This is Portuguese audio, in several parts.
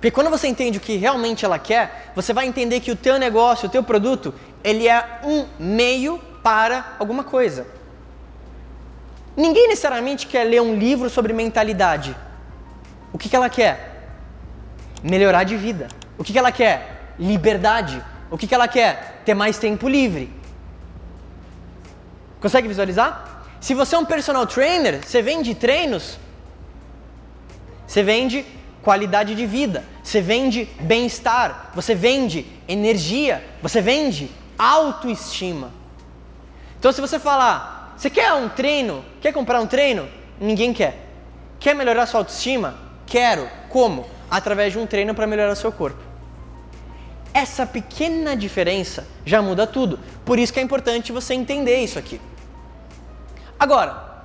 Porque quando você entende o que realmente ela quer, você vai entender que o teu negócio, o teu produto, ele é um meio para alguma coisa. Ninguém necessariamente quer ler um livro sobre mentalidade. O que, que ela quer? Melhorar de vida. O que, que ela quer? Liberdade. O que, que ela quer? Ter mais tempo livre. Consegue visualizar? Se você é um personal trainer, você vende treinos, você vende qualidade de vida, você vende bem-estar, você vende energia, você vende autoestima. Então, se você falar, você quer um treino? Quer comprar um treino? Ninguém quer. Quer melhorar sua autoestima? Quero. Como? Através de um treino para melhorar seu corpo. Essa pequena diferença já muda tudo. Por isso que é importante você entender isso aqui. Agora,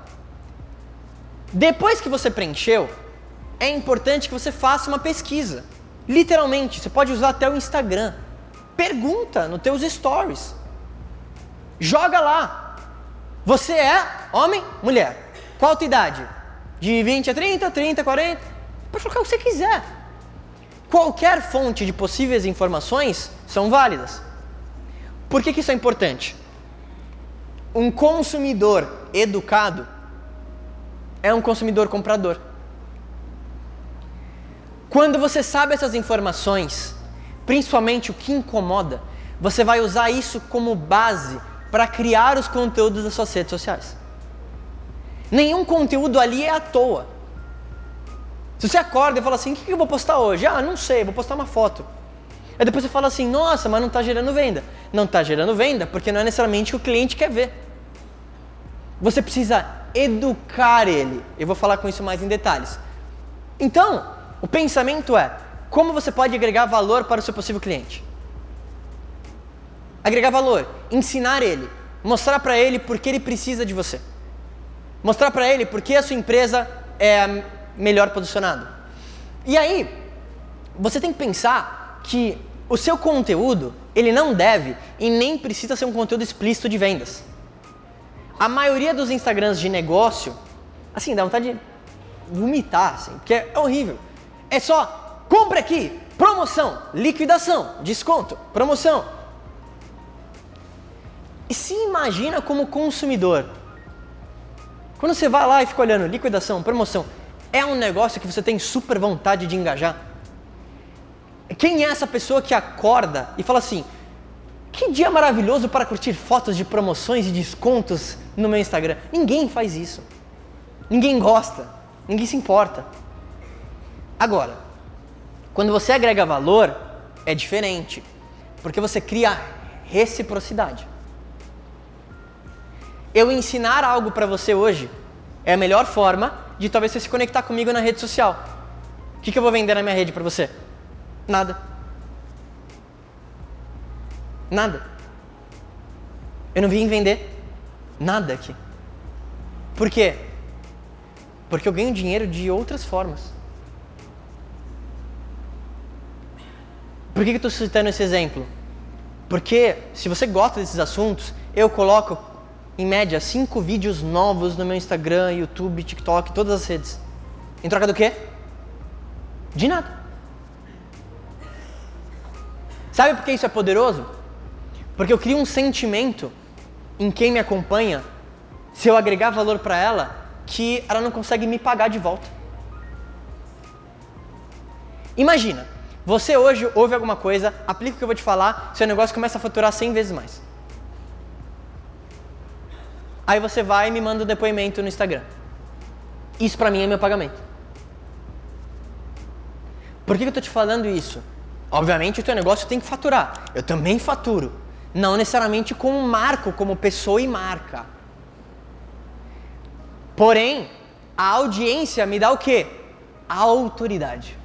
depois que você preencheu, é importante que você faça uma pesquisa. Literalmente, você pode usar até o Instagram. Pergunta nos teus stories. Joga lá. Você é homem, mulher? Qual a tua idade? De 20 a 30, 30 a 40? Pode colocar o que você quiser. Qualquer fonte de possíveis informações são válidas. Por que, que isso é importante? Um consumidor educado é um consumidor comprador. Quando você sabe essas informações, principalmente o que incomoda, você vai usar isso como base para criar os conteúdos das suas redes sociais. Nenhum conteúdo ali é à toa. Se você acorda e fala assim, o que eu vou postar hoje? Ah, não sei, vou postar uma foto. Aí depois você fala assim, nossa, mas não está gerando venda. Não está gerando venda porque não é necessariamente o que o cliente quer ver. Você precisa educar ele. Eu vou falar com isso mais em detalhes. Então, o pensamento é: como você pode agregar valor para o seu possível cliente? Agregar valor, ensinar ele, mostrar para ele por que ele precisa de você. Mostrar para ele por que a sua empresa é melhor posicionada. E aí, você tem que pensar que o seu conteúdo, ele não deve e nem precisa ser um conteúdo explícito de vendas. A maioria dos Instagrams de negócio, assim, dá vontade de vomitar, assim, porque é horrível. É só compra aqui, promoção, liquidação, desconto, promoção. E se imagina como consumidor. Quando você vai lá e fica olhando liquidação, promoção, é um negócio que você tem super vontade de engajar. Quem é essa pessoa que acorda e fala assim: que dia maravilhoso para curtir fotos de promoções e descontos no meu Instagram? Ninguém faz isso. Ninguém gosta. Ninguém se importa. Agora, quando você agrega valor, é diferente, porque você cria reciprocidade. Eu ensinar algo para você hoje é a melhor forma de talvez você se conectar comigo na rede social. O que, que eu vou vender na minha rede para você? Nada. Nada. Eu não vim vender nada aqui. Por quê? Porque eu ganho dinheiro de outras formas. Por que, eu estou citando esse exemplo? Porque se você gosta desses assuntos, eu coloco em média cinco vídeos novos no meu Instagram, YouTube, TikTok, todas as redes. Em troca do quê? De nada. Sabe por que isso é poderoso? Porque eu crio um sentimento em quem me acompanha, se eu agregar valor para ela, que ela não consegue me pagar de volta. Imagina, você hoje ouve alguma coisa, aplica o que eu vou te falar, seu negócio começa a faturar 100 vezes mais. Aí você vai e me manda um depoimento no Instagram. Isso para mim é meu pagamento. Por que eu estou te falando isso? Obviamente o teu negócio tem que faturar. Eu também faturo. Não necessariamente como marco, como pessoa e marca. Porém, a audiência me dá o quê? A autoridade.